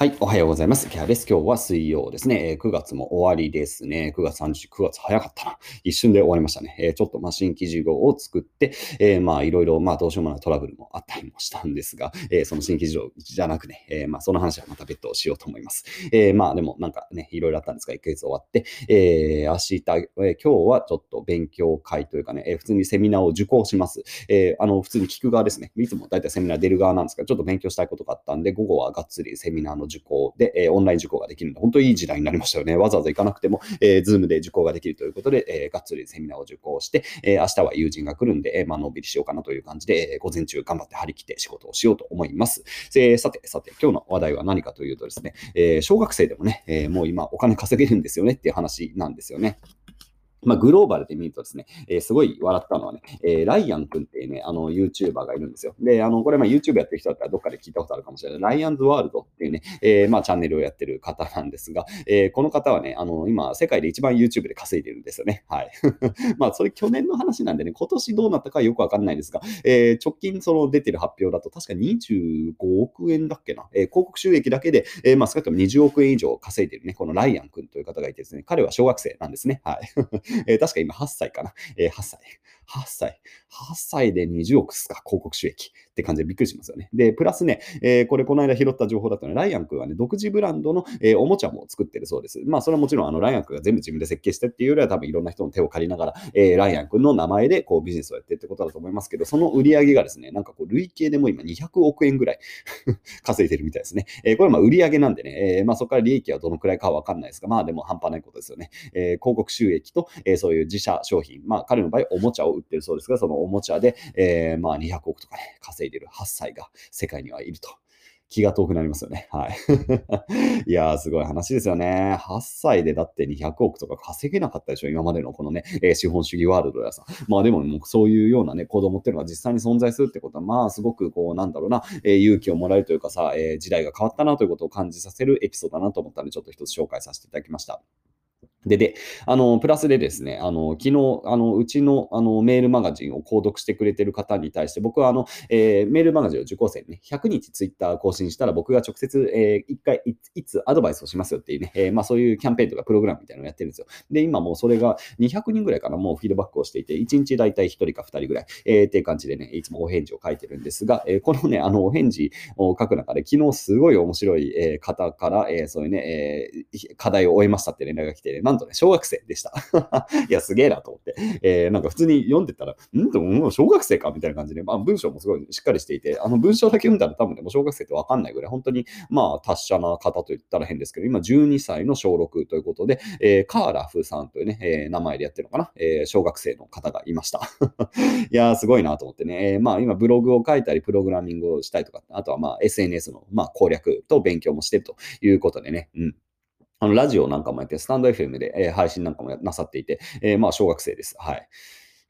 はい、おはようございます。キャです。今日は水曜ですね。えー9月も終わりですね。9月30、9月早かったな。一瞬で終わりましたね。えーちょっとまあ新規事業を作って、えーまあいろいろまあどうしようもないトラブルもあったりもしたんですが、えーその新規事業じゃなくね、えーまあその話はまた別途しようと思います。えーまあでもなんかね、いろいろあったんですが、1ヶ月終わって、えー明日、えー今日はちょっと勉強会というかね、えー普通にセミナーを受講します。えーあの、普通に聞く側ですね。いつも大体セミナー出る側なんですが、ちょっと勉強したいことがあったんで、午後はがっつりセミナーの受講で、えオンライン受講ができるので、本当にいい時代になりましたよね。わざわざ行かなくても、えー、ズームで受講ができるということで、えーがっつりセミナーを受講して、えー明日は友人が来るんで、えまあのんびりしようかなという感じで、え午前中頑張って張り切って仕事をしようと思います。えさて、さて、今日の話題は何かというとですね、え小学生でもね、えもう今お金稼げるんですよねっていう話なんですよね。まあ、グローバルで見るとですね、えーすごい笑ったのはね、えーライアン君っていうね、あの、YouTuber がいるんですよ。で、あの、これ、まあ、YouTube やってる人だったらどっかで聞いたことあるかもしれない。ライアンズワールドっていうね、えーまあ、チャンネルをやってる方なんですが、えーこの方はね、あの、今、世界で一番 YouTube で稼いでるんですよね。はい。まあ、それ去年の話なんでね、今年どうなったかよくわかんないですが、えー直近その出てる発表だと、確か25億円だっけな、えー広告収益だけで、えーまあ、少なくとも20億円以上稼いでるね、このライアン君という方がいてですね、彼は小学生なんですね。はい。えー確か今8歳かな。えー8歳。8歳。8歳で20億っすか、広告収益って感じでびっくりしますよね。で、プラスね、えーこれこの間拾った情報だとね、ライアン君はね、独自ブランドの、えーおもちゃも作ってるそうです。まあ、それはもちろん、あの、ライアン君が全部自分で設計してっていうよりは、多分いろんな人の手を借りながら、えーライアン君の名前でこうビジネスをやってってことだと思いますけど、その売り上げがですね、なんかこう、累計でも今200億円ぐらい 稼いでるみたいですね。えーこれまあ売り上げなんでね、えーまあそこから利益はどのくらいかはわかんないですが、まあでも半端ないことですよね。えー広告収益と、えーそういう自社商品、まあ彼の場合おもちゃを売ってるそうですが、そのおもちゃで、えーまあ200億とかね、稼いでる8歳が世界にはいると。気が遠くなりますよね。はい。いやー、すごい話ですよね。8歳でだって200億とか稼げなかったでしょ、今までのこのね、えー資本主義ワールドやさ。まあでも、もうそういうようなね、子供っていうのが実際に存在するってことは、まあすごくこう、なんだろうな、えー勇気をもらえるというかさ、えー時代が変わったなということを感じさせるエピソードだなと思ったので、ちょっと一つ紹介させていただきました。で、で、あの、プラスでですね、あの、昨日、あの、うちの、あの、メールマガジンを購読してくれてる方に対して、僕は、あの、えーメールマガジンを受講生にね、100日ツイッター更新したら、僕が直接、えー一回い、いつアドバイスをしますよっていうね、えーまあ、そういうキャンペーンとかプログラムみたいなのをやってるんですよ。で、今もうそれが200人ぐらいかな、もうフィードバックをしていて、1日大体1人か2人ぐらい、えーっていう感じでね、いつもお返事を書いてるんですが、えーこのね、あの、お返事を書く中で、昨日すごい面白い、えー方から、えーそういうね、えー課題を終えましたって連絡が来て、ねなんとね、小学生でした。いや、すげえなと思って。えーなんか普通に読んでたら、ん？と、もう小学生かみたいな感じで、まあ、文章もすごいしっかりしていて、あの文章だけ読んだら多分ね、もう小学生ってわかんないぐらい、本当に、まあ、達者な方と言ったら変ですけど、今12歳の小6ということで、えーカーラフさんというね、えー名前でやってるのかな、えー小学生の方がいました。いやー、すごいなと思ってね、えーまあ、今ブログを書いたり、プログラミングをしたりとか、あとはまあ、SNS の、まあ、攻略と勉強もしてるということでね、うん。あの、ラジオなんかもやって、スタンド FM で、えー配信なんかもなさっていて、えーまあ、小学生です。はい。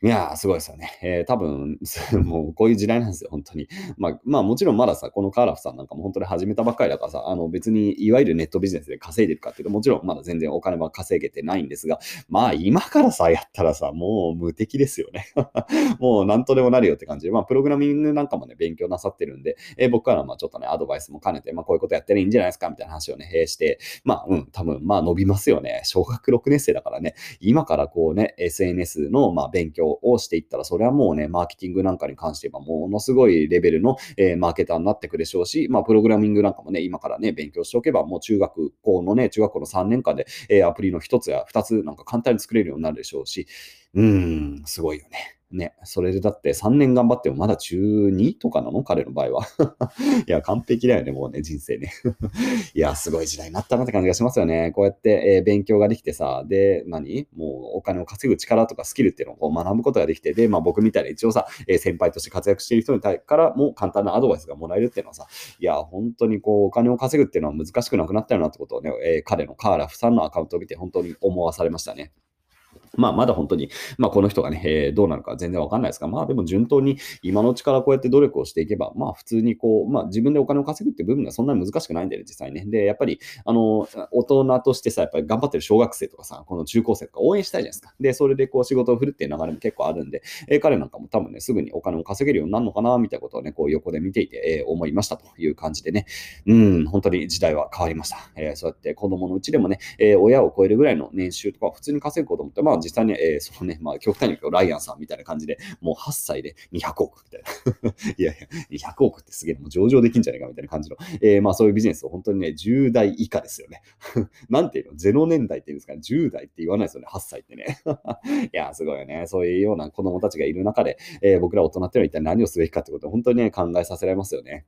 いやー、すごいですよね。えー多分、もうこういう時代なんですよ、本当に。まあ、まあ、もちろんまださ、このカーラフさんなんかも本当に始めたばっかりだからさ、あの別にいわゆるネットビジネスで稼いでるかっていうと、もちろんまだ全然お金は稼げてないんですが、まあ今からさ、やったらさ、もう無敵ですよね。もうなんとでもなるよって感じで、まあプログラミングなんかもね、勉強なさってるんで、えー僕からまあちょっとね、アドバイスも兼ねて、まあこういうことやってね、いいんじゃないですかみたいな話をね、えーして、まあうん、多分まあ伸びますよね。小学6年生だからね、今からこうね、SNS のまあ勉強をしていったら、それはもうね、マーケティングなんかに関してはものすごいレベルの、えーマーケターになってくるでしょうし、まあプログラミングなんかもね、今からね、勉強しておけば、もう中学校のね、中学校の3年間で、えーアプリの1つや2つなんか簡単に作れるようになるでしょうし、うーん、すごいよね。ね、それでだって3年頑張ってもまだ中2とかなの？彼の場合は。いや、完璧だよね、もうね、人生ね。いや、すごい時代になったなって感じがしますよね。こうやって、えー勉強ができてさ、で、何？もうお金を稼ぐ力とかスキルっていうのをう学ぶことができて、で、まあ僕みたいな一応さ、えー先輩として活躍している人に対からも簡単なアドバイスがもらえるっていうのはさ、いや、本当にこう、お金を稼ぐっていうのは難しくなくなったよなってことをね、えー彼のカーラフさんのアカウントを見て本当に思わされましたね。まあ、まだ本当に、まあ、この人がね、えー、どうなるか全然わかんないですが、まあ、でも順当に今のうちからこうやって努力をしていけば、まあ、普通にこう、まあ、自分でお金を稼ぐって部分はそんなに難しくないんだよね、実際ね。で、やっぱり、あの、大人としてさ、やっぱり頑張ってる小学生とかさ、この中高生とか応援したいじゃないですか。で、それでこう仕事を振るっていう流れも結構あるんで、えー、彼なんかも多分ね、すぐにお金を稼げるようになるのかな、みたいなことをね、こう横で見ていて、えー、思いましたという感じでね、うん、本当に時代は変わりました。えー、そうやって子供のうちでもね、えー、親を超えるぐらいの年収とか普通に稼ぐこともって、まあ実際に、えー、そのね、まあ、極端に言うとライアンさんみたいな感じで、もう8歳で200億みたいな。いやいや、200億ってすげえ、もう上場できんじゃないかみたいな感じの、えー、まあそういうビジネスを本当にね、10代以下ですよね。なんていうの ?0 年代っていうんですかね、10代って言わないですよね、8歳ってね。いや、すごいよね。そういうような子供たちがいる中で、えー、僕ら大人っていうのは一体何をすべきかってことを本当にね、考えさせられますよね。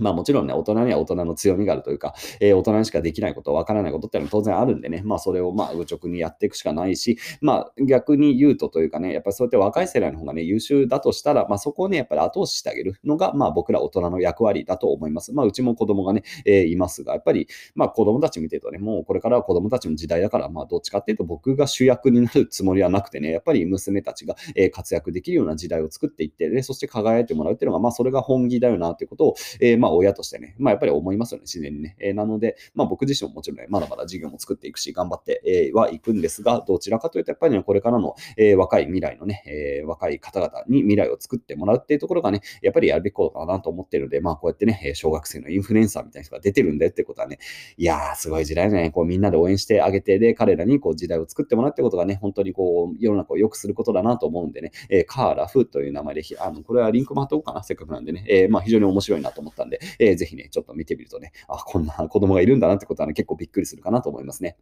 まあもちろんね、大人には大人の強みがあるというか、えー、大人にしかできないこと、わからないことってのは当然あるんでね、まあそれをまあ愚直にやっていくしかないし、まあ逆に言うとというかね、やっぱりそうやって若い世代の方がね、優秀だとしたら、まあそこをね、やっぱり後押ししてあげるのが、まあ僕ら大人の役割だと思います。まあうちも子供がね、えー、いますが、やっぱりまあ子供たち見てるとね、もうこれからは子供たちの時代だから、まあどっちかっていうと僕が主役になるつもりはなくてね、やっぱり娘たちが、え活躍できるような時代を作っていって、で、そして輝いてもらうっていうのが、まあそれが本気だよなっていうことを、えー、まあまあ親としてね、まあ、やっぱり思いますよね、自然にね。えー、なので、まあ、僕自身ももちろんね、まだまだ事業も作っていくし、頑張って、えー、はいくんですが、どちらかというと、やっぱりね、これからの、えー、若い未来のね、え若い方々に未来を作ってもらうっていうところがね、やっぱりやるべきことかなと思ってるので、まあ、こうやってね、小学生のインフルエンサーみたいな人が出てるんでってことはね、いやー、すごい時代だね、こうみんなで応援してあげて、で、彼らにこう時代を作ってもらうってことがね、本当にこう、世の中を良くすることだなと思うんでね、えカーラフという名前で、あの、これはリンクも貼っておこうかな、せっかくなんでね、えまあ、非常に面白いなと思ったんで、えー、ぜひね、ちょっと見てみるとね、あ、こんな子供がいるんだなってことはね、結構びっくりするかなと思いますね。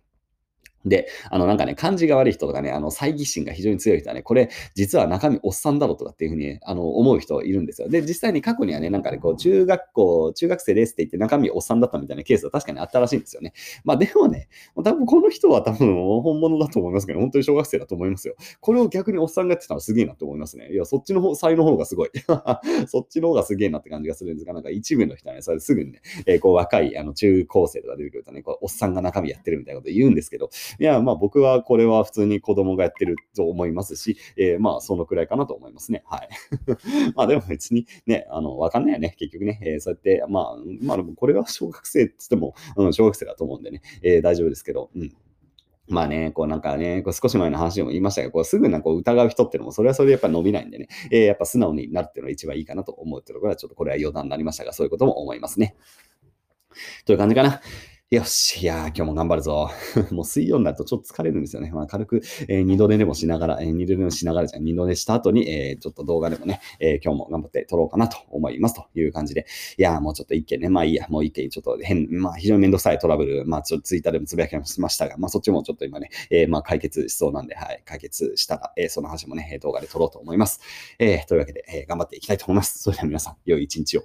で、あのなんかね、感じが悪い人とかね、あの猜疑心が非常に強い人はね、これ実は中身おっさんだろとかっていうふうに、あの思う人いるんですよ。で、実際に過去にはね、なんかね、こう中学校、中学生ですって言って中身おっさんだったみたいなケースは確かにあったらしいんですよね。まあでもね、多分この人は多分本物だと思いますけど、本当に小学生だと思いますよ。これを逆におっさんがやってたらすげえなと思いますね。いや、そっちの方、才の方がすごい。そっちの方がすげえなって感じがするんですが、なんか一部の人はね、それすぐにね、えー、こう若いあの中高生とか出てくるとね、こうおっさんが中身やってるみたいなこと言うんですけど、いや、まあ僕はこれは普通に子供がやってると思いますし、えー、まあ、そのくらいかなと思いますね。はい。まあ、でも別にね、あの、わかんないよね。結局ね、えー、そうやって、まあ、まあ、これは小学生って言っても、うん、小学生だと思うんでね、えー、大丈夫ですけど、うん。まあね、こうなんかね、こう少し前の話でも言いましたが、こうすぐなんか疑う人っていうのも、それはそれでやっぱ伸びないんでね、えー、やっぱ素直になるっていうのが一番いいかなと思うっていうところは、ちょっとこれは余談になりましたが、そういうことも思いますね。という感じかな。よし、いやー、今日も頑張るぞ。もう水曜になるとちょっと疲れるんですよね。まあ、軽く、えー、二度寝でもしながら、えー、二度寝もしながらじゃん、二度寝した後に、えー、ちょっと動画でもね、え、今日も頑張って撮ろうかなと思いますという感じで。いやー、もうちょっと一件ね、まあいいや、もう一件ちょっと変、まあ非常にめんどくさいトラブル、まあちょっとツイッターでもつぶやきもしましたが、まあそっちもちょっと今ね、え、まあ解決しそうなんで、はい、解決したら、え、その話もね、動画で撮ろうと思います。え、というわけで、え、頑張っていきたいと思います。それでは皆さん、良い一日を。